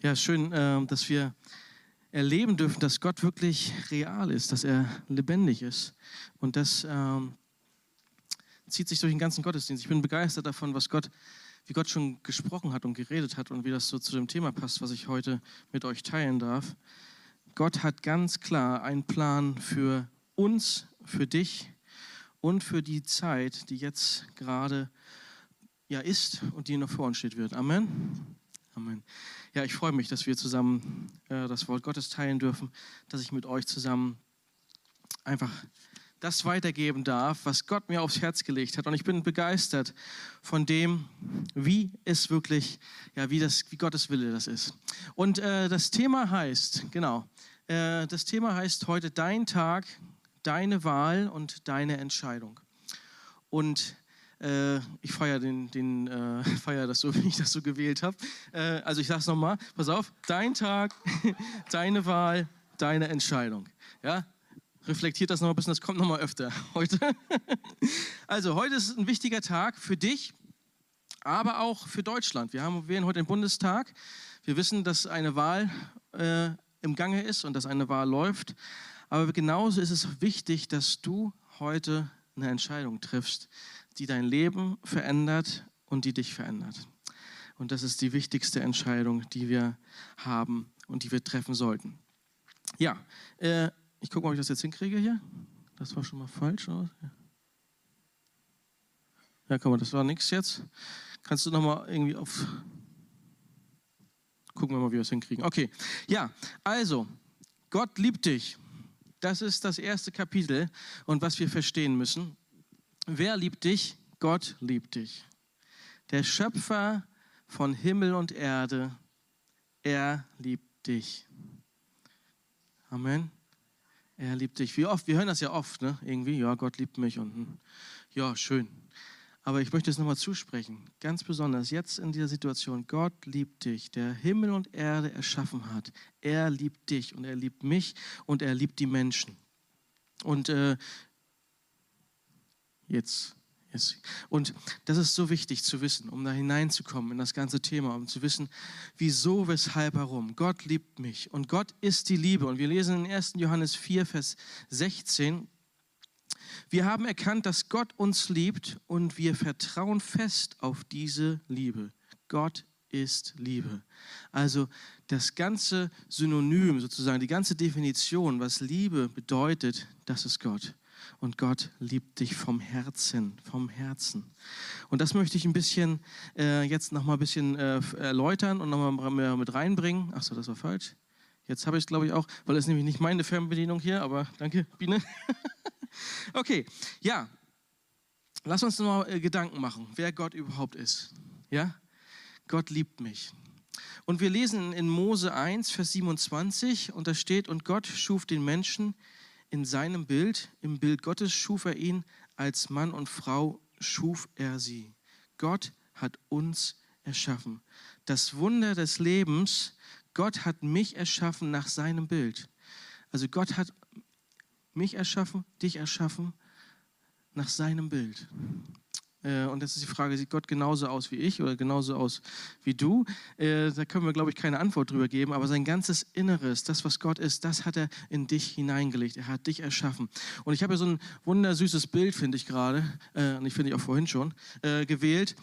Ja, schön, äh, dass wir erleben dürfen, dass Gott wirklich real ist, dass er lebendig ist. Und das ähm, zieht sich durch den ganzen Gottesdienst. Ich bin begeistert davon, was Gott, wie Gott schon gesprochen hat und geredet hat und wie das so zu dem Thema passt, was ich heute mit euch teilen darf. Gott hat ganz klar einen Plan für uns, für dich und für die Zeit, die jetzt gerade ja ist und die noch vor uns steht wird. Amen. Amen. Ja, ich freue mich, dass wir zusammen äh, das Wort Gottes teilen dürfen, dass ich mit euch zusammen einfach das weitergeben darf, was Gott mir aufs Herz gelegt hat. Und ich bin begeistert von dem, wie es wirklich, ja, wie, das, wie Gottes Wille das ist. Und äh, das Thema heißt, genau, äh, das Thema heißt heute dein Tag, deine Wahl und deine Entscheidung. Und äh, ich feiere den, den äh, feier das so, wie ich das so gewählt habe. Äh, also ich sage es nochmal, pass auf, dein Tag, deine Wahl, deine Entscheidung. Ja, reflektiert das noch ein bisschen, das kommt noch mal öfter heute. also heute ist ein wichtiger Tag für dich, aber auch für Deutschland. Wir haben wählen heute den Bundestag. Wir wissen, dass eine Wahl äh, im Gange ist und dass eine Wahl läuft. Aber genauso ist es wichtig, dass du heute eine Entscheidung triffst, die dein Leben verändert und die dich verändert. Und das ist die wichtigste Entscheidung, die wir haben und die wir treffen sollten. Ja, äh, ich gucke, ob ich das jetzt hinkriege hier. Das war schon mal falsch. Oder? Ja, komm mal, das war nichts jetzt. Kannst du noch mal irgendwie auf. Gucken wir mal, wie wir es hinkriegen. Okay, ja, also, Gott liebt dich. Das ist das erste Kapitel und was wir verstehen müssen. Wer liebt dich? Gott liebt dich. Der Schöpfer von Himmel und Erde, er liebt dich. Amen. Er liebt dich. Wie oft, wir hören das ja oft, ne? Irgendwie, ja, Gott liebt mich und hm, ja, schön. Aber ich möchte es nochmal zusprechen, ganz besonders jetzt in dieser Situation. Gott liebt dich, der Himmel und Erde erschaffen hat. Er liebt dich und er liebt mich und er liebt die Menschen. Und äh, Jetzt. Yes. Und das ist so wichtig zu wissen, um da hineinzukommen in das ganze Thema, um zu wissen, wieso, weshalb, warum. Gott liebt mich und Gott ist die Liebe. Und wir lesen in 1. Johannes 4, Vers 16, wir haben erkannt, dass Gott uns liebt und wir vertrauen fest auf diese Liebe. Gott ist Liebe. Also das ganze Synonym sozusagen, die ganze Definition, was Liebe bedeutet, das ist Gott und Gott liebt dich vom Herzen, vom Herzen. Und das möchte ich ein bisschen äh, jetzt noch mal ein bisschen äh, erläutern und noch mal mit reinbringen. Ach so, das war falsch. Jetzt habe ich es, glaube ich, auch, weil es nämlich nicht meine Fernbedienung hier, aber danke, Biene. okay, ja. Lass uns noch mal äh, Gedanken machen, wer Gott überhaupt ist. Ja? Gott liebt mich. Und wir lesen in Mose 1, Vers 27, und da steht, und Gott schuf den Menschen in seinem Bild, im Bild Gottes schuf er ihn, als Mann und Frau schuf er sie. Gott hat uns erschaffen. Das Wunder des Lebens, Gott hat mich erschaffen nach seinem Bild. Also Gott hat mich erschaffen, dich erschaffen nach seinem Bild. Äh, und jetzt ist die Frage, sieht Gott genauso aus wie ich oder genauso aus wie du? Äh, da können wir, glaube ich, keine Antwort drüber geben. Aber sein ganzes Inneres, das, was Gott ist, das hat er in dich hineingelegt. Er hat dich erschaffen. Und ich habe so ein wundersüßes Bild, finde ich gerade, äh, und ich finde ich auch vorhin schon, gewählt.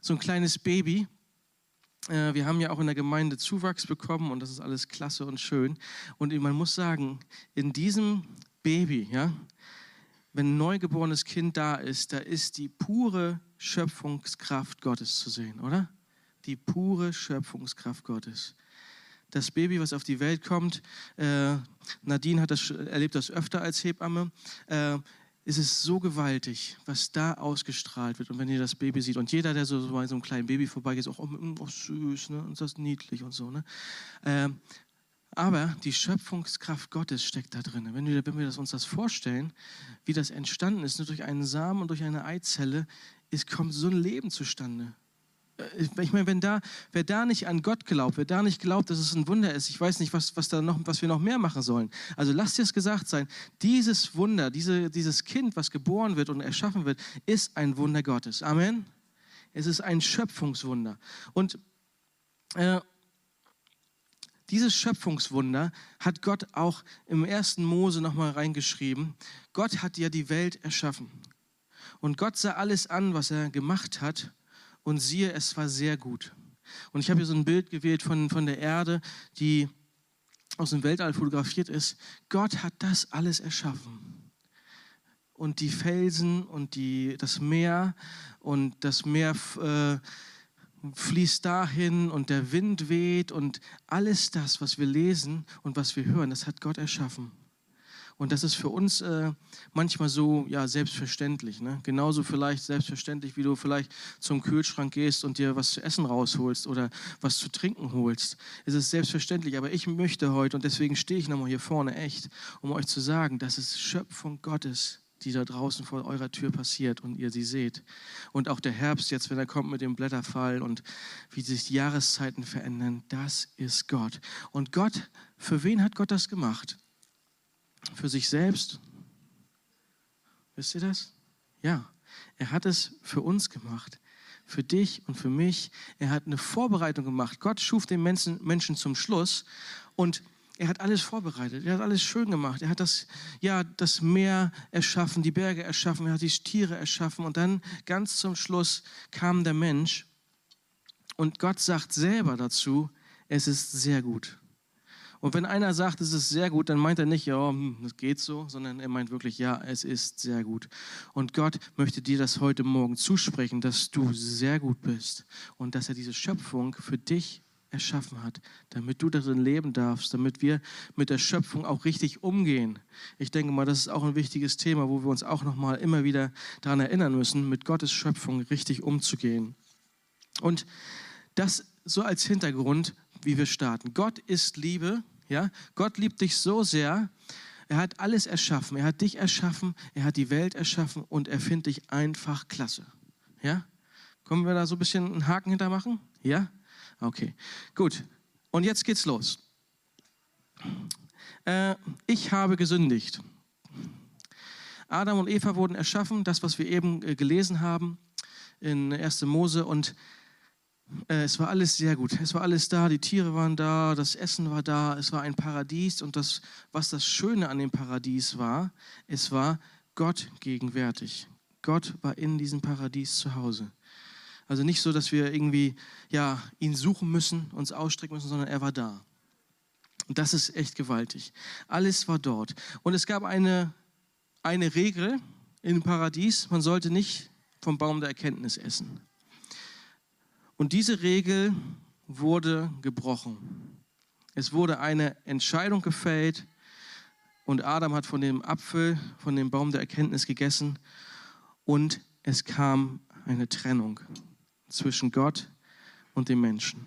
So ein kleines Baby. Wir haben ja auch in der Gemeinde Zuwachs bekommen und das ist alles klasse und schön. Und man muss sagen, in diesem Baby, ja, wenn ein neugeborenes Kind da ist, da ist die pure Schöpfungskraft Gottes zu sehen, oder? Die pure Schöpfungskraft Gottes. Das Baby, was auf die Welt kommt, äh, Nadine hat das, erlebt das öfter als Hebamme, äh, ist es so gewaltig, was da ausgestrahlt wird. Und wenn ihr das Baby sieht, und jeder, der so bei so einem kleinen Baby vorbeigeht, ist auch oh, oh, süß, ne? und das ist niedlich und so. Ne? Äh, aber die Schöpfungskraft Gottes steckt da drin. Wenn wir, wenn wir uns das vorstellen, wie das entstanden ist, nur durch einen Samen und durch eine Eizelle, ist, kommt so ein Leben zustande. Äh, ich meine, wenn da, wer da nicht an Gott glaubt, wer da nicht glaubt, dass es ein Wunder ist, ich weiß nicht, was, was, da noch, was wir noch mehr machen sollen. Also lasst dir es gesagt sein, dieses Wunder, diese, dieses Kind, was geboren wird und erschaffen wird, ist ein Wunder Gottes. Amen. Es ist ein Schöpfungswunder. Und äh, dieses Schöpfungswunder hat Gott auch im ersten Mose nochmal reingeschrieben. Gott hat ja die Welt erschaffen. Und Gott sah alles an, was er gemacht hat. Und siehe, es war sehr gut. Und ich habe hier so ein Bild gewählt von, von der Erde, die aus dem Weltall fotografiert ist. Gott hat das alles erschaffen. Und die Felsen und die, das Meer und das Meer äh, fließt dahin und der Wind weht und alles das, was wir lesen und was wir hören, das hat Gott erschaffen. Und das ist für uns äh, manchmal so ja, selbstverständlich. Ne? Genauso vielleicht selbstverständlich, wie du vielleicht zum Kühlschrank gehst und dir was zu essen rausholst oder was zu trinken holst. Es ist selbstverständlich. Aber ich möchte heute, und deswegen stehe ich nochmal hier vorne echt, um euch zu sagen, dass es Schöpfung Gottes die da draußen vor eurer Tür passiert und ihr sie seht. Und auch der Herbst jetzt, wenn er kommt mit dem Blätterfall und wie sich die Jahreszeiten verändern, das ist Gott. Und Gott, für wen hat Gott das gemacht? Für sich selbst? Wisst ihr das? Ja, er hat es für uns gemacht. Für dich und für mich. Er hat eine Vorbereitung gemacht. Gott schuf den Menschen, zum Schluss und er hat alles vorbereitet, er hat alles schön gemacht. Er hat das, ja, das Meer erschaffen, die Berge erschaffen, er hat die Tiere erschaffen und dann ganz zum Schluss kam der Mensch und Gott sagt selber dazu, es ist sehr gut. Und wenn einer sagt, es ist sehr gut, dann meint er nicht, ja, hm, das geht so, sondern er meint wirklich, ja, es ist sehr gut. Und Gott möchte dir das heute Morgen zusprechen, dass du sehr gut bist und dass er diese Schöpfung für dich erschaffen hat, damit du darin leben darfst, damit wir mit der Schöpfung auch richtig umgehen. Ich denke mal, das ist auch ein wichtiges Thema, wo wir uns auch noch mal immer wieder daran erinnern müssen, mit Gottes Schöpfung richtig umzugehen. Und das so als Hintergrund, wie wir starten. Gott ist Liebe, ja? Gott liebt dich so sehr. Er hat alles erschaffen. Er hat dich erschaffen, er hat die Welt erschaffen und er findet dich einfach klasse. Ja? Können wir da so ein bisschen einen Haken hintermachen? Ja? Okay, gut. Und jetzt geht's los. Äh, ich habe gesündigt. Adam und Eva wurden erschaffen, das, was wir eben äh, gelesen haben in 1. Mose. Und äh, es war alles sehr gut. Es war alles da, die Tiere waren da, das Essen war da, es war ein Paradies. Und das, was das Schöne an dem Paradies war, es war Gott gegenwärtig. Gott war in diesem Paradies zu Hause. Also nicht so, dass wir irgendwie ja, ihn suchen müssen, uns ausstrecken müssen, sondern er war da. Und das ist echt gewaltig. Alles war dort. Und es gab eine, eine Regel im Paradies, man sollte nicht vom Baum der Erkenntnis essen. Und diese Regel wurde gebrochen. Es wurde eine Entscheidung gefällt und Adam hat von dem Apfel, von dem Baum der Erkenntnis gegessen und es kam eine Trennung zwischen Gott und dem Menschen.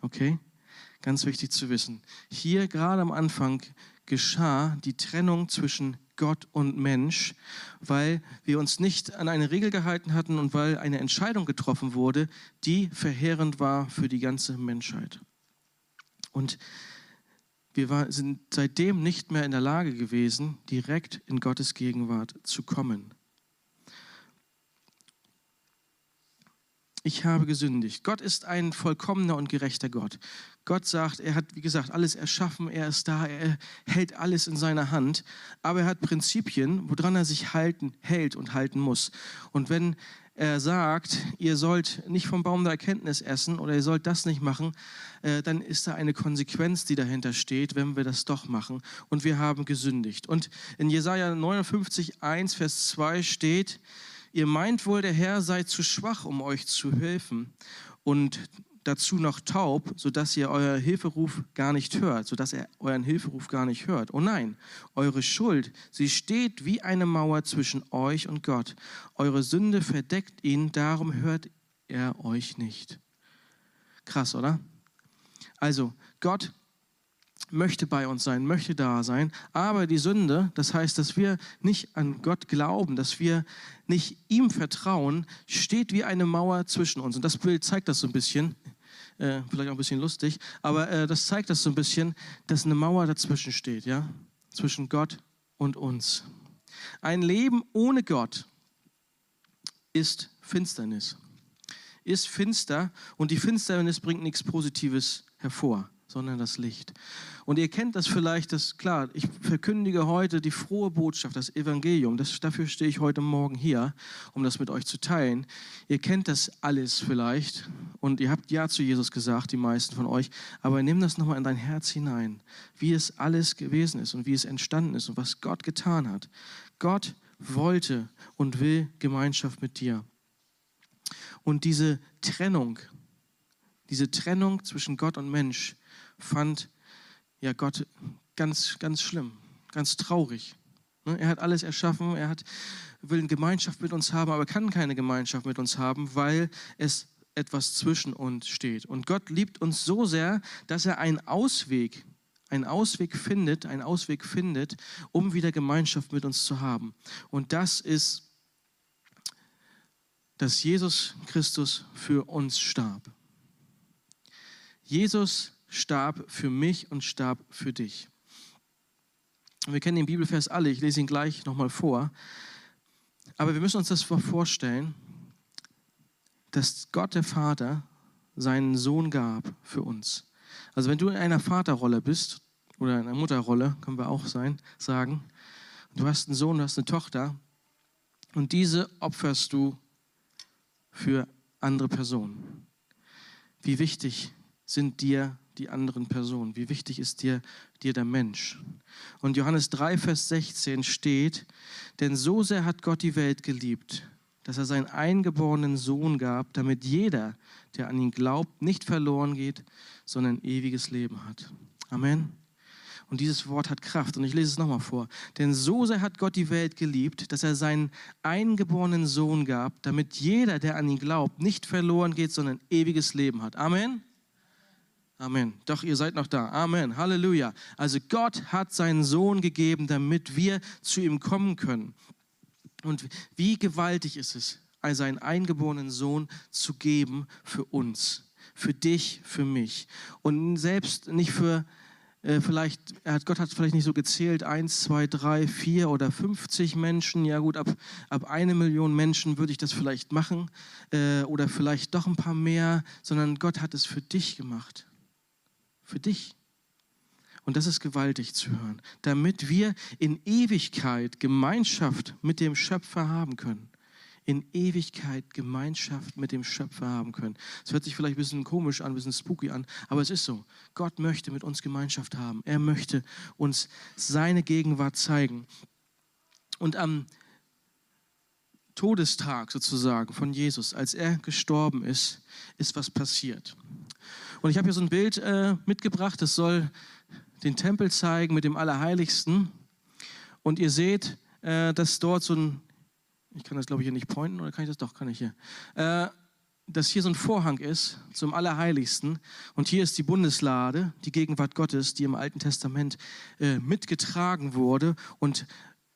Okay? Ganz wichtig zu wissen. Hier gerade am Anfang geschah die Trennung zwischen Gott und Mensch, weil wir uns nicht an eine Regel gehalten hatten und weil eine Entscheidung getroffen wurde, die verheerend war für die ganze Menschheit. Und wir war, sind seitdem nicht mehr in der Lage gewesen, direkt in Gottes Gegenwart zu kommen. Ich habe gesündigt. Gott ist ein vollkommener und gerechter Gott. Gott sagt, er hat, wie gesagt, alles erschaffen, er ist da, er hält alles in seiner Hand, aber er hat Prinzipien, woran er sich halten, hält und halten muss. Und wenn er sagt, ihr sollt nicht vom Baum der Erkenntnis essen oder ihr sollt das nicht machen, äh, dann ist da eine Konsequenz, die dahinter steht, wenn wir das doch machen. Und wir haben gesündigt. Und in Jesaja 59, 1, Vers 2 steht, Ihr meint wohl, der Herr sei zu schwach, um euch zu helfen und dazu noch taub, sodass ihr euer Hilferuf gar nicht hört, sodass er euren Hilferuf gar nicht hört. Oh nein, eure Schuld, sie steht wie eine Mauer zwischen euch und Gott. Eure Sünde verdeckt ihn, darum hört er euch nicht. Krass, oder? Also, Gott möchte bei uns sein, möchte da sein, aber die Sünde, das heißt, dass wir nicht an Gott glauben, dass wir nicht ihm vertrauen, steht wie eine Mauer zwischen uns. Und das Bild zeigt das so ein bisschen, äh, vielleicht auch ein bisschen lustig, aber äh, das zeigt das so ein bisschen, dass eine Mauer dazwischen steht, ja, zwischen Gott und uns. Ein Leben ohne Gott ist Finsternis, ist finster und die Finsternis bringt nichts Positives hervor sondern das Licht. Und ihr kennt das vielleicht, das klar, ich verkündige heute die frohe Botschaft, das Evangelium. Das, dafür stehe ich heute Morgen hier, um das mit euch zu teilen. Ihr kennt das alles vielleicht und ihr habt Ja zu Jesus gesagt, die meisten von euch, aber nimm das nochmal in dein Herz hinein, wie es alles gewesen ist und wie es entstanden ist und was Gott getan hat. Gott wollte und will Gemeinschaft mit dir. Und diese Trennung, diese Trennung zwischen Gott und Mensch fand ja Gott ganz, ganz schlimm, ganz traurig. Ne, er hat alles erschaffen, er hat, will eine Gemeinschaft mit uns haben, aber kann keine Gemeinschaft mit uns haben, weil es etwas zwischen uns steht. Und Gott liebt uns so sehr, dass er einen Ausweg, einen Ausweg findet, einen Ausweg findet, um wieder Gemeinschaft mit uns zu haben. Und das ist, dass Jesus Christus für uns starb. Jesus starb für mich und starb für dich. Wir kennen den Bibelvers alle, ich lese ihn gleich nochmal vor. Aber wir müssen uns das vorstellen, dass Gott der Vater seinen Sohn gab für uns. Also wenn du in einer Vaterrolle bist oder in einer Mutterrolle, können wir auch sein, sagen, du hast einen Sohn, du hast eine Tochter und diese opferst du für andere Personen. Wie wichtig sind dir die anderen Personen? Wie wichtig ist dir, dir der Mensch? Und Johannes 3, Vers 16 steht, denn so sehr hat Gott die Welt geliebt, dass er seinen eingeborenen Sohn gab, damit jeder, der an ihn glaubt, nicht verloren geht, sondern ewiges Leben hat. Amen. Und dieses Wort hat Kraft. Und ich lese es nochmal vor. Denn so sehr hat Gott die Welt geliebt, dass er seinen eingeborenen Sohn gab, damit jeder, der an ihn glaubt, nicht verloren geht, sondern ewiges Leben hat. Amen. Amen. Doch ihr seid noch da. Amen. Halleluja. Also Gott hat seinen Sohn gegeben, damit wir zu ihm kommen können. Und wie gewaltig ist es, seinen eingeborenen Sohn zu geben für uns, für dich, für mich. Und selbst nicht für äh, vielleicht, hat, Gott hat vielleicht nicht so gezählt, eins, zwei, drei, vier oder 50 Menschen. Ja gut, ab, ab eine Million Menschen würde ich das vielleicht machen äh, oder vielleicht doch ein paar mehr, sondern Gott hat es für dich gemacht für dich. Und das ist gewaltig zu hören, damit wir in Ewigkeit Gemeinschaft mit dem Schöpfer haben können. In Ewigkeit Gemeinschaft mit dem Schöpfer haben können. Es hört sich vielleicht ein bisschen komisch an, ein bisschen spooky an, aber es ist so. Gott möchte mit uns Gemeinschaft haben. Er möchte uns seine Gegenwart zeigen. Und am Todestag sozusagen von Jesus, als er gestorben ist, ist was passiert. Und ich habe hier so ein Bild äh, mitgebracht, das soll den Tempel zeigen mit dem Allerheiligsten. Und ihr seht, äh, dass dort so ein, ich kann das glaube ich hier nicht pointen, oder kann ich das doch, kann ich hier, äh, dass hier so ein Vorhang ist zum Allerheiligsten. Und hier ist die Bundeslade, die Gegenwart Gottes, die im Alten Testament äh, mitgetragen wurde. Und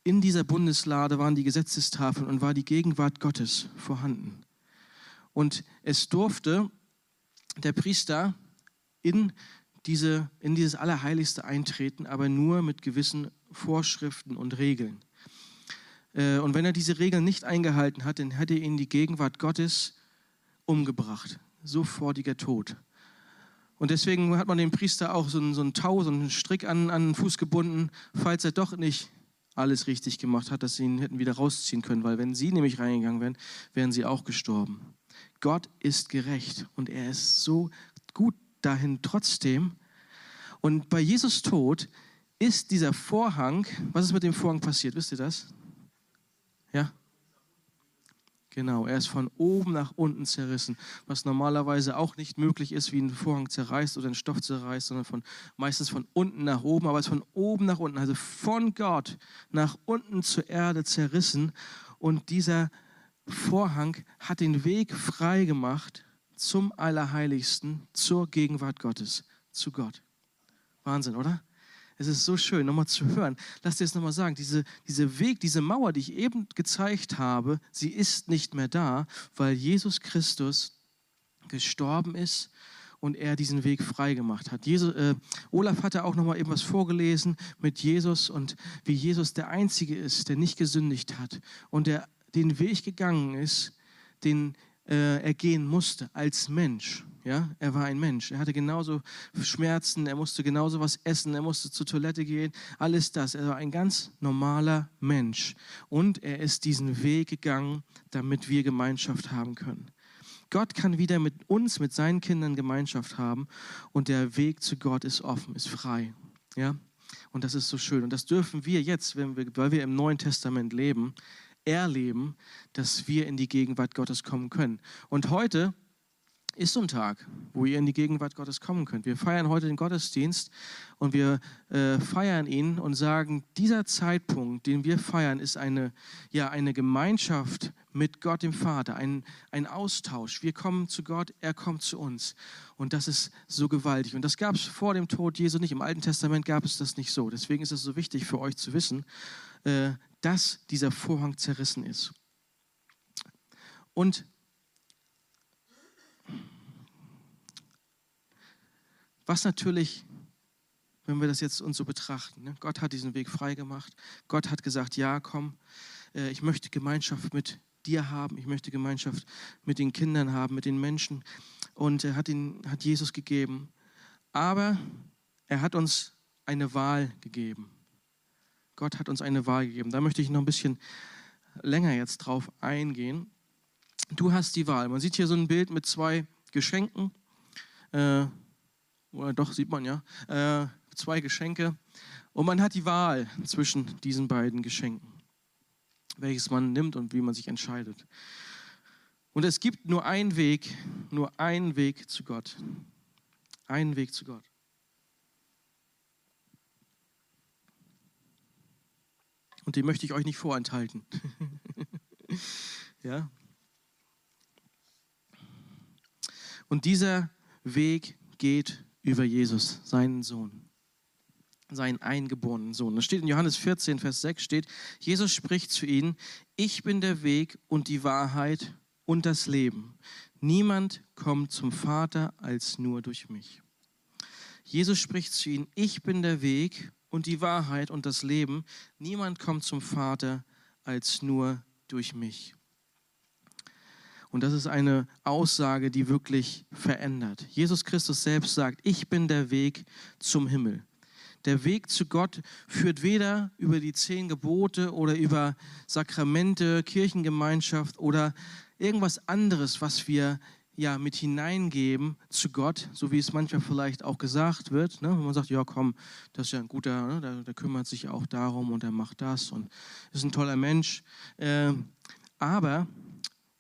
in dieser Bundeslade waren die Gesetzestafeln und war die Gegenwart Gottes vorhanden. Und es durfte der Priester in, diese, in dieses Allerheiligste eintreten, aber nur mit gewissen Vorschriften und Regeln. Äh, und wenn er diese Regeln nicht eingehalten hat, dann hätte ihn die Gegenwart Gottes umgebracht. Sofortiger Tod. Und deswegen hat man dem Priester auch so einen, so einen Tau, so einen Strick an, an den Fuß gebunden, falls er doch nicht alles richtig gemacht hat, dass sie ihn hätten wieder rausziehen können, weil wenn sie nämlich reingegangen wären, wären sie auch gestorben. Gott ist gerecht und er ist so gut dahin trotzdem. Und bei Jesus Tod ist dieser Vorhang, was ist mit dem Vorhang passiert? Wisst ihr das? Ja? Genau, er ist von oben nach unten zerrissen, was normalerweise auch nicht möglich ist, wie ein Vorhang zerreißt oder ein Stoff zerreißt, sondern von, meistens von unten nach oben, aber es ist von oben nach unten, also von Gott nach unten zur Erde zerrissen. Und dieser Vorhang hat den Weg frei gemacht zum Allerheiligsten, zur Gegenwart Gottes, zu Gott. Wahnsinn, oder? Es ist so schön, nochmal zu hören. Lass dir das nochmal sagen. Diese, diese Weg, diese Mauer, die ich eben gezeigt habe, sie ist nicht mehr da, weil Jesus Christus gestorben ist und er diesen Weg frei gemacht hat. Jesus, äh, Olaf hatte auch nochmal eben was vorgelesen mit Jesus und wie Jesus der Einzige ist, der nicht gesündigt hat und der den Weg gegangen ist, den äh, er gehen musste als Mensch, Ja, er war ein Mensch. Er hatte genauso Schmerzen, er musste genauso was essen, er musste zur Toilette gehen, alles das. Er war ein ganz normaler Mensch. Und er ist diesen Weg gegangen, damit wir Gemeinschaft haben können. Gott kann wieder mit uns, mit seinen Kindern Gemeinschaft haben und der Weg zu Gott ist offen, ist frei. Ja? Und das ist so schön. Und das dürfen wir jetzt, wir, weil wir im Neuen Testament leben, erleben, dass wir in die Gegenwart Gottes kommen können. Und heute ist so ein Tag, wo ihr in die Gegenwart Gottes kommen könnt. Wir feiern heute den Gottesdienst und wir äh, feiern ihn und sagen, dieser Zeitpunkt, den wir feiern, ist eine, ja, eine Gemeinschaft mit Gott dem Vater, ein, ein Austausch. Wir kommen zu Gott, er kommt zu uns. Und das ist so gewaltig. Und das gab es vor dem Tod Jesu nicht. Im Alten Testament gab es das nicht so. Deswegen ist es so wichtig für euch zu wissen, äh, dass dieser Vorhang zerrissen ist. Und Was natürlich, wenn wir das jetzt uns so betrachten, ne? Gott hat diesen Weg frei gemacht. Gott hat gesagt, ja, komm, äh, ich möchte Gemeinschaft mit dir haben, ich möchte Gemeinschaft mit den Kindern haben, mit den Menschen. Und er hat, ihn, hat Jesus gegeben. Aber er hat uns eine Wahl gegeben. Gott hat uns eine Wahl gegeben. Da möchte ich noch ein bisschen länger jetzt drauf eingehen. Du hast die Wahl. Man sieht hier so ein Bild mit zwei Geschenken. Äh, oder doch sieht man ja, äh, zwei Geschenke. Und man hat die Wahl zwischen diesen beiden Geschenken, welches man nimmt und wie man sich entscheidet. Und es gibt nur einen Weg, nur einen Weg zu Gott. Einen Weg zu Gott. Und den möchte ich euch nicht vorenthalten. ja? Und dieser Weg geht über Jesus, seinen Sohn, seinen eingeborenen Sohn. Das steht in Johannes 14, Vers 6 steht, Jesus spricht zu ihnen, ich bin der Weg und die Wahrheit und das Leben. Niemand kommt zum Vater als nur durch mich. Jesus spricht zu ihnen, ich bin der Weg und die Wahrheit und das Leben. Niemand kommt zum Vater als nur durch mich. Und das ist eine Aussage, die wirklich verändert. Jesus Christus selbst sagt, ich bin der Weg zum Himmel. Der Weg zu Gott führt weder über die zehn Gebote oder über Sakramente, Kirchengemeinschaft oder irgendwas anderes, was wir ja mit hineingeben zu Gott, so wie es manchmal vielleicht auch gesagt wird, ne? wenn man sagt, ja komm, das ist ja ein guter, ne? der, der, kümmert sich auch darum und er macht das und ist ein toller Mensch. Äh, aber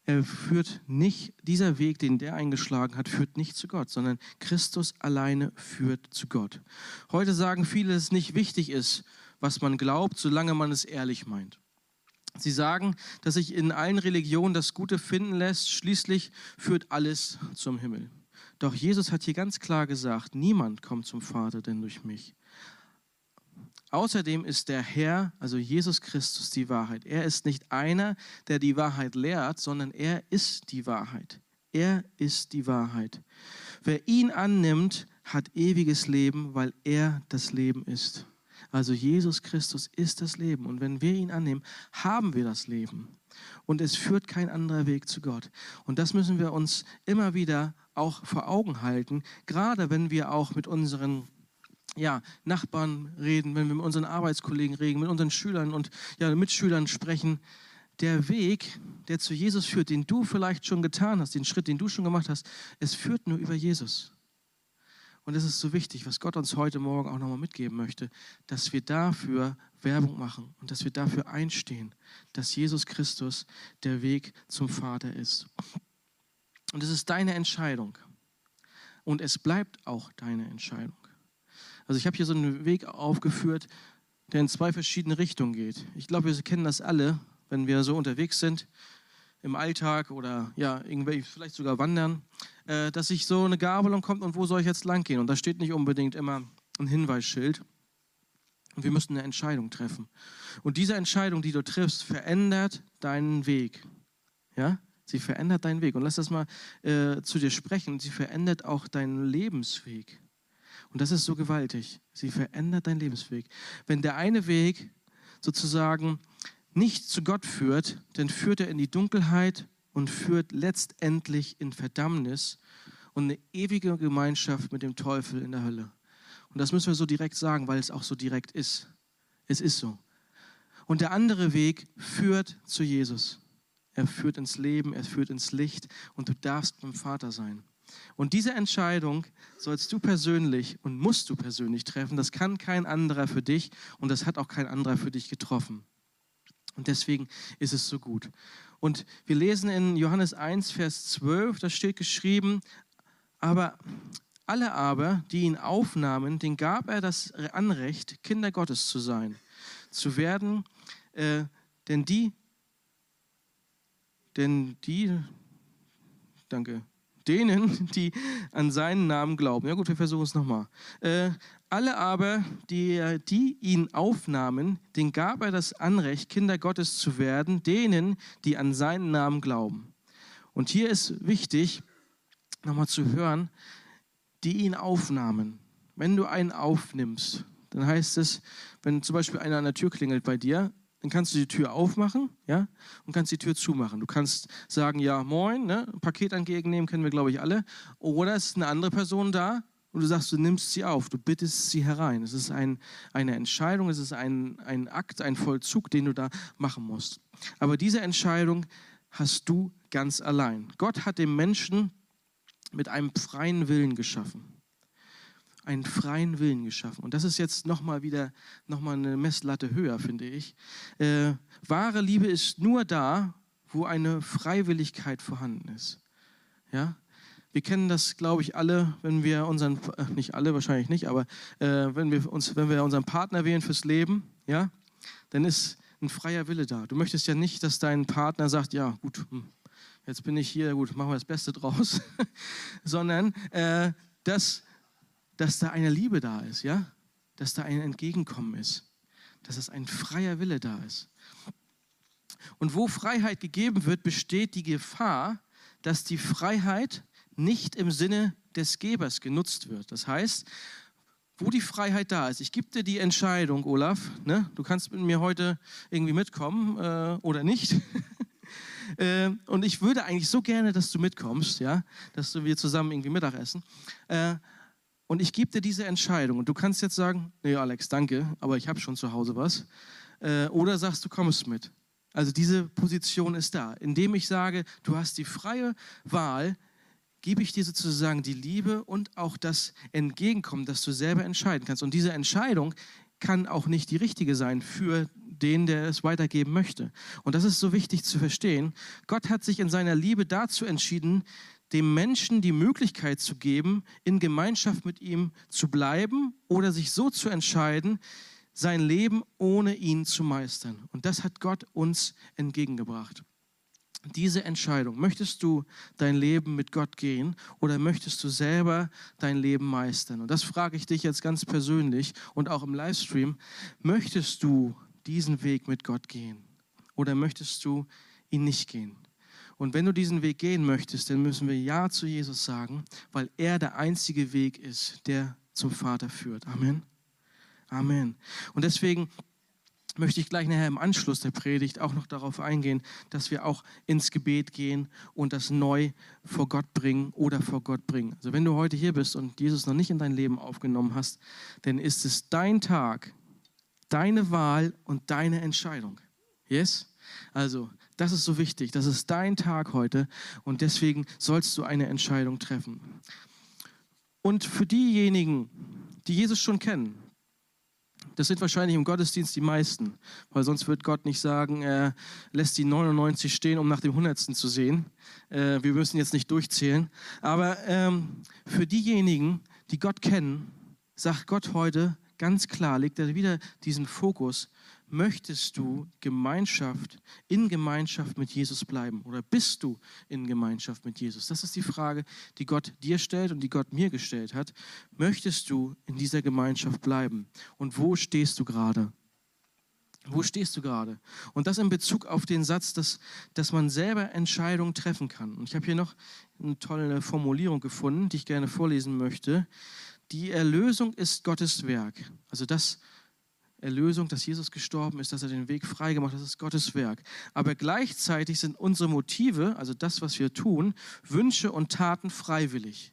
er führt nicht, dieser Weg, den der eingeschlagen hat, führt nicht zu Gott, sondern Christus alleine führt zu Gott. Heute sagen viele, dass es nicht wichtig ist, was man glaubt, solange man es ehrlich meint. Sie sagen, dass sich in allen Religionen das Gute finden lässt, schließlich führt alles zum Himmel. Doch Jesus hat hier ganz klar gesagt, niemand kommt zum Vater denn durch mich. Außerdem ist der Herr, also Jesus Christus, die Wahrheit. Er ist nicht einer, der die Wahrheit lehrt, sondern er ist die Wahrheit. Er ist die Wahrheit. Wer ihn annimmt, hat ewiges Leben, weil er das Leben ist. Also Jesus Christus ist das Leben. Und wenn wir ihn annehmen, haben wir das Leben. Und es führt kein anderer Weg zu Gott. Und das müssen wir uns immer wieder auch vor Augen halten, gerade wenn wir auch mit unseren ja, Nachbarn reden, wenn wir mit unseren Arbeitskollegen reden, mit unseren Schülern und ja, Mitschülern sprechen. Der Weg, der zu Jesus führt, den du vielleicht schon getan hast, den Schritt, den du schon gemacht hast, es führt nur über Jesus. Und es ist so wichtig, was Gott uns heute Morgen auch nochmal mitgeben möchte, dass wir dafür Werbung machen und dass wir dafür einstehen, dass Jesus Christus der Weg zum Vater ist. Und es ist deine Entscheidung. Und es bleibt auch deine Entscheidung. Also ich habe hier so einen Weg aufgeführt, der in zwei verschiedene Richtungen geht. Ich glaube, wir kennen das alle, wenn wir so unterwegs sind im Alltag oder ja, irgendwie vielleicht sogar wandern, äh, dass sich so eine Gabelung kommt und wo soll ich jetzt lang gehen? Und da steht nicht unbedingt immer ein Hinweisschild. Und wir müssen eine Entscheidung treffen. Und diese Entscheidung, die du triffst, verändert deinen Weg. Ja? Sie verändert deinen Weg. Und lass das mal äh, zu dir sprechen. Sie verändert auch deinen Lebensweg. Und das ist so gewaltig. Sie verändert deinen Lebensweg. Wenn der eine Weg sozusagen nicht zu Gott führt, dann führt er in die Dunkelheit und führt letztendlich in Verdammnis. und eine ewige Gemeinschaft mit dem Teufel in der Hölle. Und das müssen wir so direkt sagen, weil es auch so direkt ist. Es ist so. Und der andere Weg führt zu Jesus. Er führt ins Leben, er führt ins Licht und du darfst beim Vater sein. Und diese Entscheidung sollst du persönlich und musst du persönlich treffen. Das kann kein anderer für dich und das hat auch kein anderer für dich getroffen. Und deswegen ist es so gut. Und wir lesen in Johannes 1, Vers 12, da steht geschrieben, aber alle aber, die ihn aufnahmen, den gab er das Anrecht, Kinder Gottes zu sein, zu werden, äh, denn die, denn die, danke, denen, die an seinen Namen glauben. Ja gut, wir versuchen es nochmal. Äh, alle aber, die, die ihn aufnahmen, den gab er das Anrecht, Kinder Gottes zu werden, denen, die an seinen Namen glauben. Und hier ist wichtig, nochmal zu hören, die ihn aufnahmen. Wenn du einen aufnimmst, dann heißt es, wenn zum Beispiel einer an der Tür klingelt bei dir, dann kannst du die Tür aufmachen, ja, und kannst die Tür zumachen. Du kannst sagen, ja, moin, ne, Paket entgegennehmen, kennen wir, glaube ich, alle. Oder es ist eine andere Person da und du sagst, du nimmst sie auf, du bittest sie herein. Es ist ein, eine Entscheidung, es ist ein, ein Akt, ein Vollzug, den du da machen musst. Aber diese Entscheidung hast du ganz allein. Gott hat den Menschen mit einem freien Willen geschaffen einen freien Willen geschaffen. Und das ist jetzt nochmal wieder nochmal eine Messlatte höher, finde ich. Äh, wahre Liebe ist nur da, wo eine Freiwilligkeit vorhanden ist. Ja? Wir kennen das, glaube ich, alle, wenn wir unseren, äh, nicht alle, wahrscheinlich nicht, aber äh, wenn, wir uns, wenn wir unseren Partner wählen fürs Leben, ja, dann ist ein freier Wille da. Du möchtest ja nicht, dass dein Partner sagt, ja, gut, hm, jetzt bin ich hier, gut, machen wir das Beste draus, sondern äh, dass dass da eine Liebe da ist, ja? Dass da ein Entgegenkommen ist. Dass es ein freier Wille da ist. Und wo Freiheit gegeben wird, besteht die Gefahr, dass die Freiheit nicht im Sinne des Gebers genutzt wird. Das heißt, wo die Freiheit da ist. Ich gebe dir die Entscheidung, Olaf. Ne? Du kannst mit mir heute irgendwie mitkommen äh, oder nicht. äh, und ich würde eigentlich so gerne, dass du mitkommst, ja, dass wir zusammen irgendwie Mittag essen. Äh, und ich gebe dir diese Entscheidung. Und du kannst jetzt sagen, nee, Alex, danke, aber ich habe schon zu Hause was. Äh, oder sagst, du kommst mit. Also diese Position ist da. Indem ich sage, du hast die freie Wahl, gebe ich dir sozusagen die Liebe und auch das Entgegenkommen, dass du selber entscheiden kannst. Und diese Entscheidung kann auch nicht die richtige sein für den, der es weitergeben möchte. Und das ist so wichtig zu verstehen. Gott hat sich in seiner Liebe dazu entschieden, dem Menschen die Möglichkeit zu geben, in Gemeinschaft mit ihm zu bleiben oder sich so zu entscheiden, sein Leben ohne ihn zu meistern. Und das hat Gott uns entgegengebracht. Diese Entscheidung, möchtest du dein Leben mit Gott gehen oder möchtest du selber dein Leben meistern? Und das frage ich dich jetzt ganz persönlich und auch im Livestream. Möchtest du diesen Weg mit Gott gehen oder möchtest du ihn nicht gehen? Und wenn du diesen Weg gehen möchtest, dann müssen wir Ja zu Jesus sagen, weil er der einzige Weg ist, der zum Vater führt. Amen. Amen. Und deswegen möchte ich gleich nachher im Anschluss der Predigt auch noch darauf eingehen, dass wir auch ins Gebet gehen und das neu vor Gott bringen oder vor Gott bringen. Also wenn du heute hier bist und Jesus noch nicht in dein Leben aufgenommen hast, dann ist es dein Tag, deine Wahl und deine Entscheidung. Yes? Also das ist so wichtig. Das ist dein Tag heute und deswegen sollst du eine Entscheidung treffen. Und für diejenigen, die Jesus schon kennen, das sind wahrscheinlich im Gottesdienst die meisten, weil sonst wird Gott nicht sagen, er lässt die 99 stehen, um nach dem 100. zu sehen. Äh, wir müssen jetzt nicht durchzählen. Aber ähm, für diejenigen, die Gott kennen, sagt Gott heute ganz klar, legt er wieder diesen Fokus möchtest du Gemeinschaft, in Gemeinschaft mit Jesus bleiben? Oder bist du in Gemeinschaft mit Jesus? Das ist die Frage, die Gott dir stellt und die Gott mir gestellt hat. Möchtest du in dieser Gemeinschaft bleiben? Und wo stehst du gerade? Wo stehst du gerade? Und das in Bezug auf den Satz, dass, dass man selber Entscheidungen treffen kann. Und ich habe hier noch eine tolle Formulierung gefunden, die ich gerne vorlesen möchte. Die Erlösung ist Gottes Werk. Also das, Erlösung, dass Jesus gestorben ist, dass er den Weg freigemacht hat, das ist Gottes Werk. Aber gleichzeitig sind unsere Motive, also das, was wir tun, Wünsche und Taten freiwillig.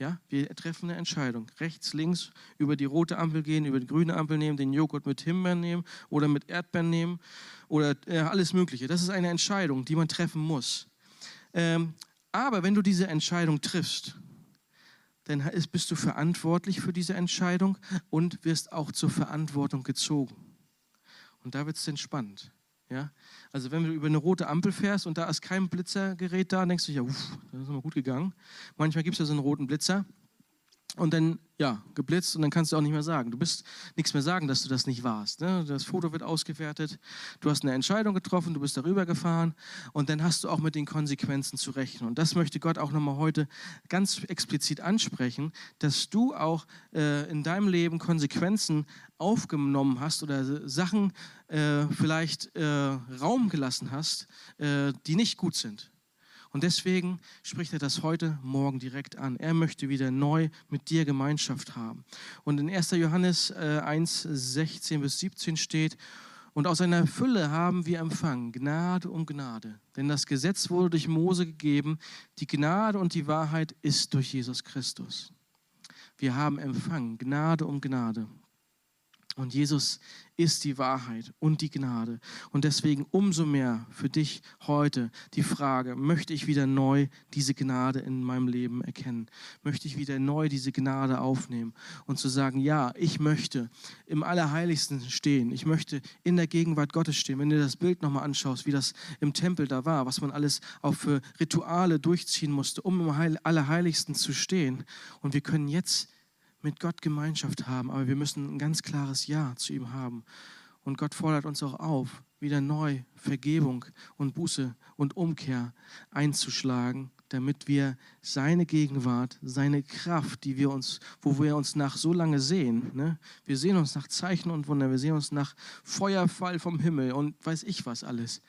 Ja, wir treffen eine Entscheidung. Rechts, links, über die rote Ampel gehen, über die grüne Ampel nehmen, den Joghurt mit Himbeeren nehmen oder mit Erdbeeren nehmen oder äh, alles Mögliche. Das ist eine Entscheidung, die man treffen muss. Ähm, aber wenn du diese Entscheidung triffst, dann bist du verantwortlich für diese Entscheidung und wirst auch zur Verantwortung gezogen. Und da wird es dann spannend. Ja? Also wenn du über eine rote Ampel fährst und da ist kein Blitzergerät da, denkst du, ja, uff, das ist mal gut gegangen. Manchmal gibt es ja so einen roten Blitzer und dann, ja, geblitzt und dann kannst du auch nicht mehr sagen. Du bist nichts mehr sagen, dass du das nicht warst. Ne? Das Foto wird ausgewertet, du hast eine Entscheidung getroffen, du bist darüber gefahren und dann hast du auch mit den Konsequenzen zu rechnen. Und das möchte Gott auch nochmal heute ganz explizit ansprechen, dass du auch äh, in deinem Leben Konsequenzen aufgenommen hast oder Sachen äh, vielleicht äh, Raum gelassen hast, äh, die nicht gut sind. Und deswegen spricht er das heute Morgen direkt an. Er möchte wieder neu mit dir Gemeinschaft haben. Und in 1. Johannes äh, 1, 16 bis 17 steht, und aus seiner Fülle haben wir empfangen Gnade um Gnade. Denn das Gesetz wurde durch Mose gegeben, die Gnade und die Wahrheit ist durch Jesus Christus. Wir haben empfangen Gnade um Gnade. Und Jesus ist die Wahrheit und die Gnade. Und deswegen umso mehr für dich heute die Frage, möchte ich wieder neu diese Gnade in meinem Leben erkennen? Möchte ich wieder neu diese Gnade aufnehmen und zu sagen, ja, ich möchte im Allerheiligsten stehen. Ich möchte in der Gegenwart Gottes stehen. Wenn du das Bild nochmal anschaust, wie das im Tempel da war, was man alles auch für Rituale durchziehen musste, um im Allerheiligsten zu stehen. Und wir können jetzt mit Gott Gemeinschaft haben, aber wir müssen ein ganz klares Ja zu ihm haben. Und Gott fordert uns auch auf, wieder neu Vergebung und Buße und Umkehr einzuschlagen, damit wir seine Gegenwart, seine Kraft, die wir uns, wo wir uns nach so lange sehen, ne? wir sehen uns nach Zeichen und Wunder, wir sehen uns nach Feuerfall vom Himmel und weiß ich was alles.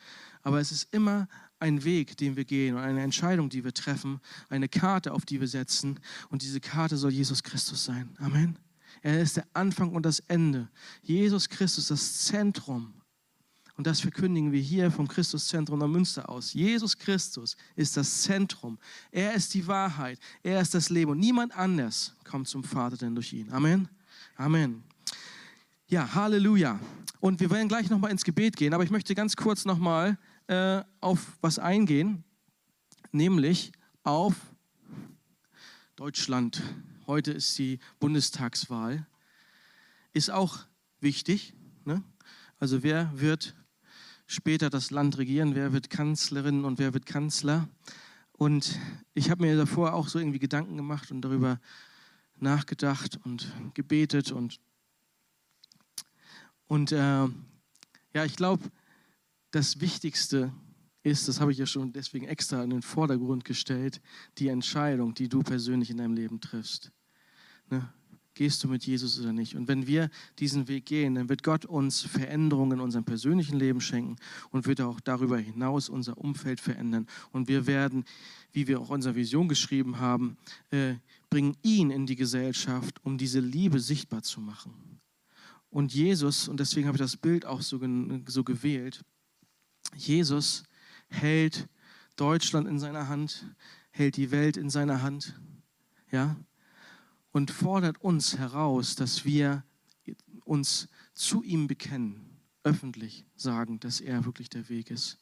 Aber es ist immer ein Weg, den wir gehen und eine Entscheidung, die wir treffen, eine Karte, auf die wir setzen. Und diese Karte soll Jesus Christus sein. Amen. Er ist der Anfang und das Ende. Jesus Christus, das Zentrum. Und das verkündigen wir hier vom Christuszentrum der Münster aus. Jesus Christus ist das Zentrum. Er ist die Wahrheit. Er ist das Leben. Und niemand anders kommt zum Vater denn durch ihn. Amen. Amen. Ja, Halleluja. Und wir werden gleich nochmal ins Gebet gehen, aber ich möchte ganz kurz nochmal äh, auf was eingehen, nämlich auf Deutschland. Heute ist die Bundestagswahl. Ist auch wichtig. Ne? Also wer wird später das Land regieren, wer wird Kanzlerin und wer wird Kanzler. Und ich habe mir davor auch so irgendwie Gedanken gemacht und darüber nachgedacht und gebetet und, und äh, ja, ich glaube, das Wichtigste ist, das habe ich ja schon deswegen extra in den Vordergrund gestellt, die Entscheidung, die du persönlich in deinem Leben triffst. Ne? Gehst du mit Jesus oder nicht? Und wenn wir diesen Weg gehen, dann wird Gott uns Veränderungen in unserem persönlichen Leben schenken und wird auch darüber hinaus unser Umfeld verändern. Und wir werden, wie wir auch unsere Vision geschrieben haben, äh, bringen ihn in die Gesellschaft, um diese Liebe sichtbar zu machen. Und Jesus, und deswegen habe ich das Bild auch so, so gewählt, Jesus hält Deutschland in seiner Hand, hält die Welt in seiner Hand, ja, und fordert uns heraus, dass wir uns zu ihm bekennen, öffentlich sagen, dass er wirklich der Weg ist.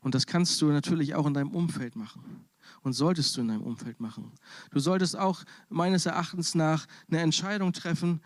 Und das kannst du natürlich auch in deinem Umfeld machen und solltest du in deinem Umfeld machen. Du solltest auch meines Erachtens nach eine Entscheidung treffen,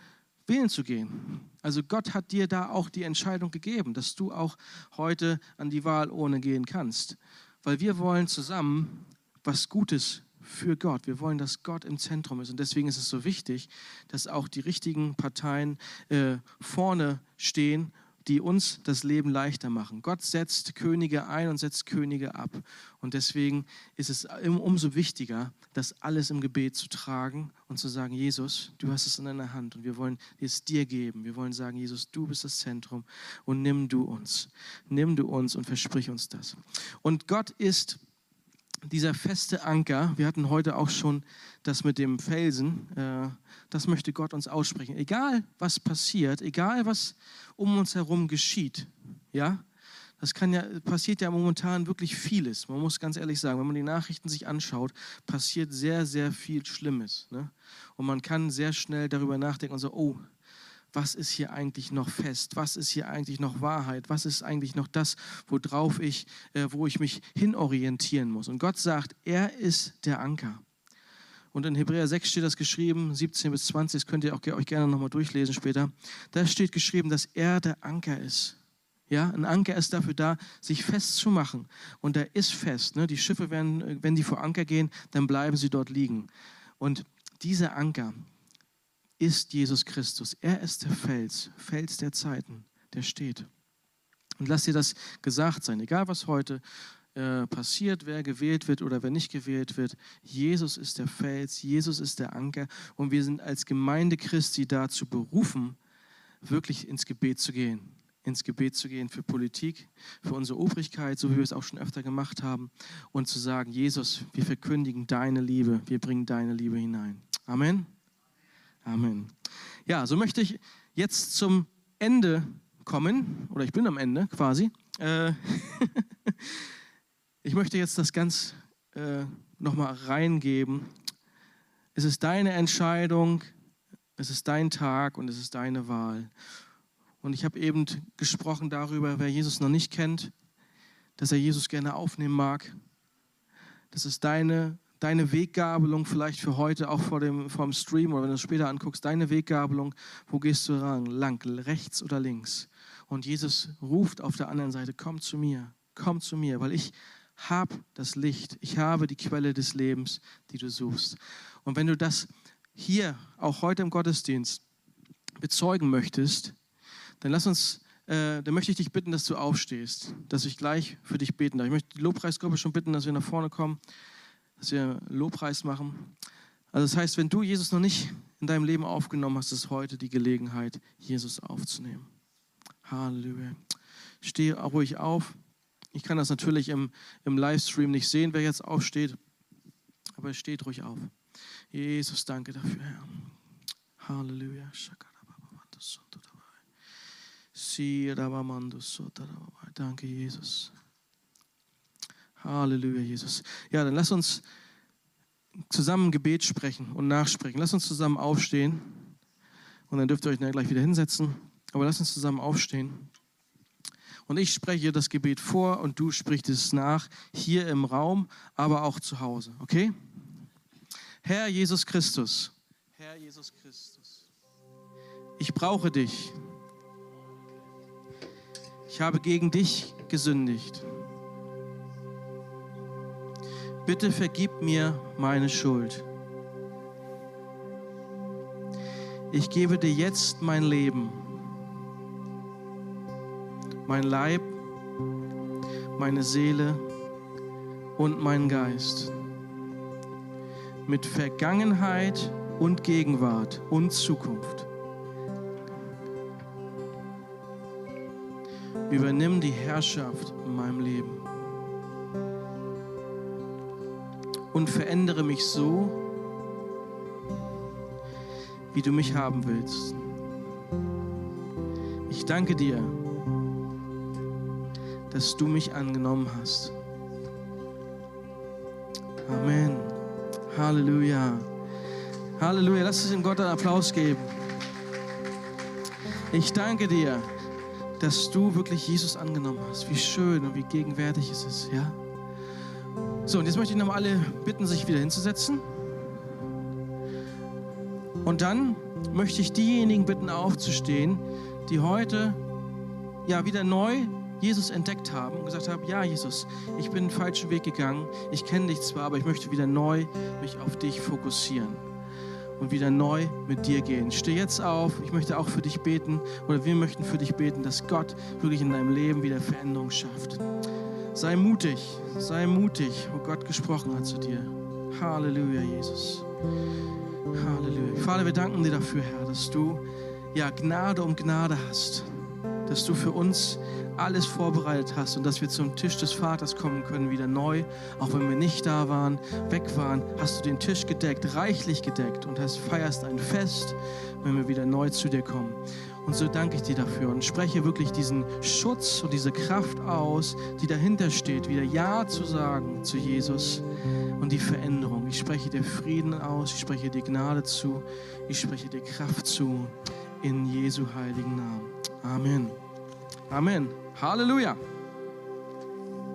wählen zu gehen. Also Gott hat dir da auch die Entscheidung gegeben, dass du auch heute an die Wahl ohne gehen kannst. Weil wir wollen zusammen was Gutes für Gott. Wir wollen, dass Gott im Zentrum ist. Und deswegen ist es so wichtig, dass auch die richtigen Parteien äh, vorne stehen die uns das Leben leichter machen. Gott setzt Könige ein und setzt Könige ab. Und deswegen ist es umso wichtiger, das alles im Gebet zu tragen und zu sagen, Jesus, du hast es in deiner Hand und wir wollen es dir geben. Wir wollen sagen, Jesus, du bist das Zentrum und nimm du uns. Nimm du uns und versprich uns das. Und Gott ist dieser feste Anker, wir hatten heute auch schon das mit dem Felsen, äh, das möchte Gott uns aussprechen. Egal was passiert, egal was um uns herum geschieht, ja, Das kann ja, passiert ja momentan wirklich vieles. Man muss ganz ehrlich sagen, wenn man die Nachrichten sich anschaut, passiert sehr, sehr viel Schlimmes. Ne? Und man kann sehr schnell darüber nachdenken und so, oh, was ist hier eigentlich noch fest? Was ist hier eigentlich noch Wahrheit? Was ist eigentlich noch das, worauf ich, äh, wo ich mich hinorientieren muss? Und Gott sagt, er ist der Anker. Und in Hebräer 6 steht das geschrieben, 17 bis 20, das könnt ihr auch, euch gerne nochmal durchlesen später. Da steht geschrieben, dass er der Anker ist. Ja, ein Anker ist dafür da, sich festzumachen. Und er ist fest. Ne? Die Schiffe werden, wenn die vor Anker gehen, dann bleiben sie dort liegen. Und dieser Anker ist Jesus Christus. Er ist der Fels, Fels der Zeiten, der steht. Und lass dir das gesagt sein, egal was heute äh, passiert, wer gewählt wird oder wer nicht gewählt wird. Jesus ist der Fels, Jesus ist der Anker und wir sind als Gemeinde Christi dazu berufen, wirklich ins Gebet zu gehen ins Gebet zu gehen für Politik, für unsere Obrigkeit, so wie wir es auch schon öfter gemacht haben, und zu sagen, Jesus, wir verkündigen deine Liebe, wir bringen deine Liebe hinein. Amen. Amen. Ja, so möchte ich jetzt zum Ende kommen, oder ich bin am Ende quasi. Äh, ich möchte jetzt das ganz äh, nochmal reingeben. Es ist deine Entscheidung, es ist dein Tag und es ist deine Wahl. Und ich habe eben gesprochen darüber, wer Jesus noch nicht kennt, dass er Jesus gerne aufnehmen mag. Das ist deine, deine Weggabelung vielleicht für heute, auch vor dem, vor dem Stream oder wenn du es später anguckst, deine Weggabelung, wo gehst du lang, lang, rechts oder links? Und Jesus ruft auf der anderen Seite, komm zu mir, komm zu mir, weil ich habe das Licht, ich habe die Quelle des Lebens, die du suchst. Und wenn du das hier, auch heute im Gottesdienst, bezeugen möchtest, dann lass uns, äh, dann möchte ich dich bitten, dass du aufstehst, dass ich gleich für dich beten darf. Ich möchte die Lobpreisgruppe schon bitten, dass wir nach vorne kommen, dass wir Lobpreis machen. Also das heißt, wenn du Jesus noch nicht in deinem Leben aufgenommen hast, ist heute die Gelegenheit, Jesus aufzunehmen. Halleluja. Steh ruhig auf. Ich kann das natürlich im, im Livestream nicht sehen, wer jetzt aufsteht, aber steht ruhig auf. Jesus, danke dafür, Herr. Halleluja. Danke, Jesus. Halleluja, Jesus. Ja, dann lass uns zusammen Gebet sprechen und nachsprechen. Lass uns zusammen aufstehen. Und dann dürft ihr euch gleich wieder hinsetzen. Aber lass uns zusammen aufstehen. Und ich spreche das Gebet vor und du sprichst es nach, hier im Raum, aber auch zu Hause. Okay? Herr Jesus Christus. Herr Jesus Christus. Ich brauche dich. Ich habe gegen dich gesündigt. Bitte vergib mir meine Schuld. Ich gebe dir jetzt mein Leben, mein Leib, meine Seele und mein Geist. Mit Vergangenheit und Gegenwart und Zukunft. Übernimm die Herrschaft in meinem Leben. Und verändere mich so, wie du mich haben willst. Ich danke dir, dass du mich angenommen hast. Amen. Halleluja. Halleluja. Lass uns dem Gott einen Applaus geben. Ich danke dir dass du wirklich Jesus angenommen hast. Wie schön und wie gegenwärtig es ist, ja? So, und jetzt möchte ich nochmal alle bitten, sich wieder hinzusetzen. Und dann möchte ich diejenigen bitten, aufzustehen, die heute ja wieder neu Jesus entdeckt haben und gesagt haben, ja Jesus, ich bin den falschen Weg gegangen, ich kenne dich zwar, aber ich möchte wieder neu mich auf dich fokussieren und wieder neu mit dir gehen. Steh jetzt auf. Ich möchte auch für dich beten oder wir möchten für dich beten, dass Gott wirklich in deinem Leben wieder Veränderung schafft. Sei mutig, sei mutig, wo Gott gesprochen hat zu dir. Halleluja, Jesus. Halleluja. Vater, wir danken dir dafür, Herr, dass du ja Gnade um Gnade hast, dass du für uns alles vorbereitet hast und dass wir zum Tisch des Vaters kommen können, wieder neu, auch wenn wir nicht da waren, weg waren, hast du den Tisch gedeckt, reichlich gedeckt und hast, feierst ein Fest, wenn wir wieder neu zu dir kommen. Und so danke ich dir dafür und spreche wirklich diesen Schutz und diese Kraft aus, die dahinter steht, wieder Ja zu sagen zu Jesus und die Veränderung. Ich spreche dir Frieden aus, ich spreche dir Gnade zu, ich spreche dir Kraft zu, in Jesu heiligen Namen. Amen. Amen. Halleluja.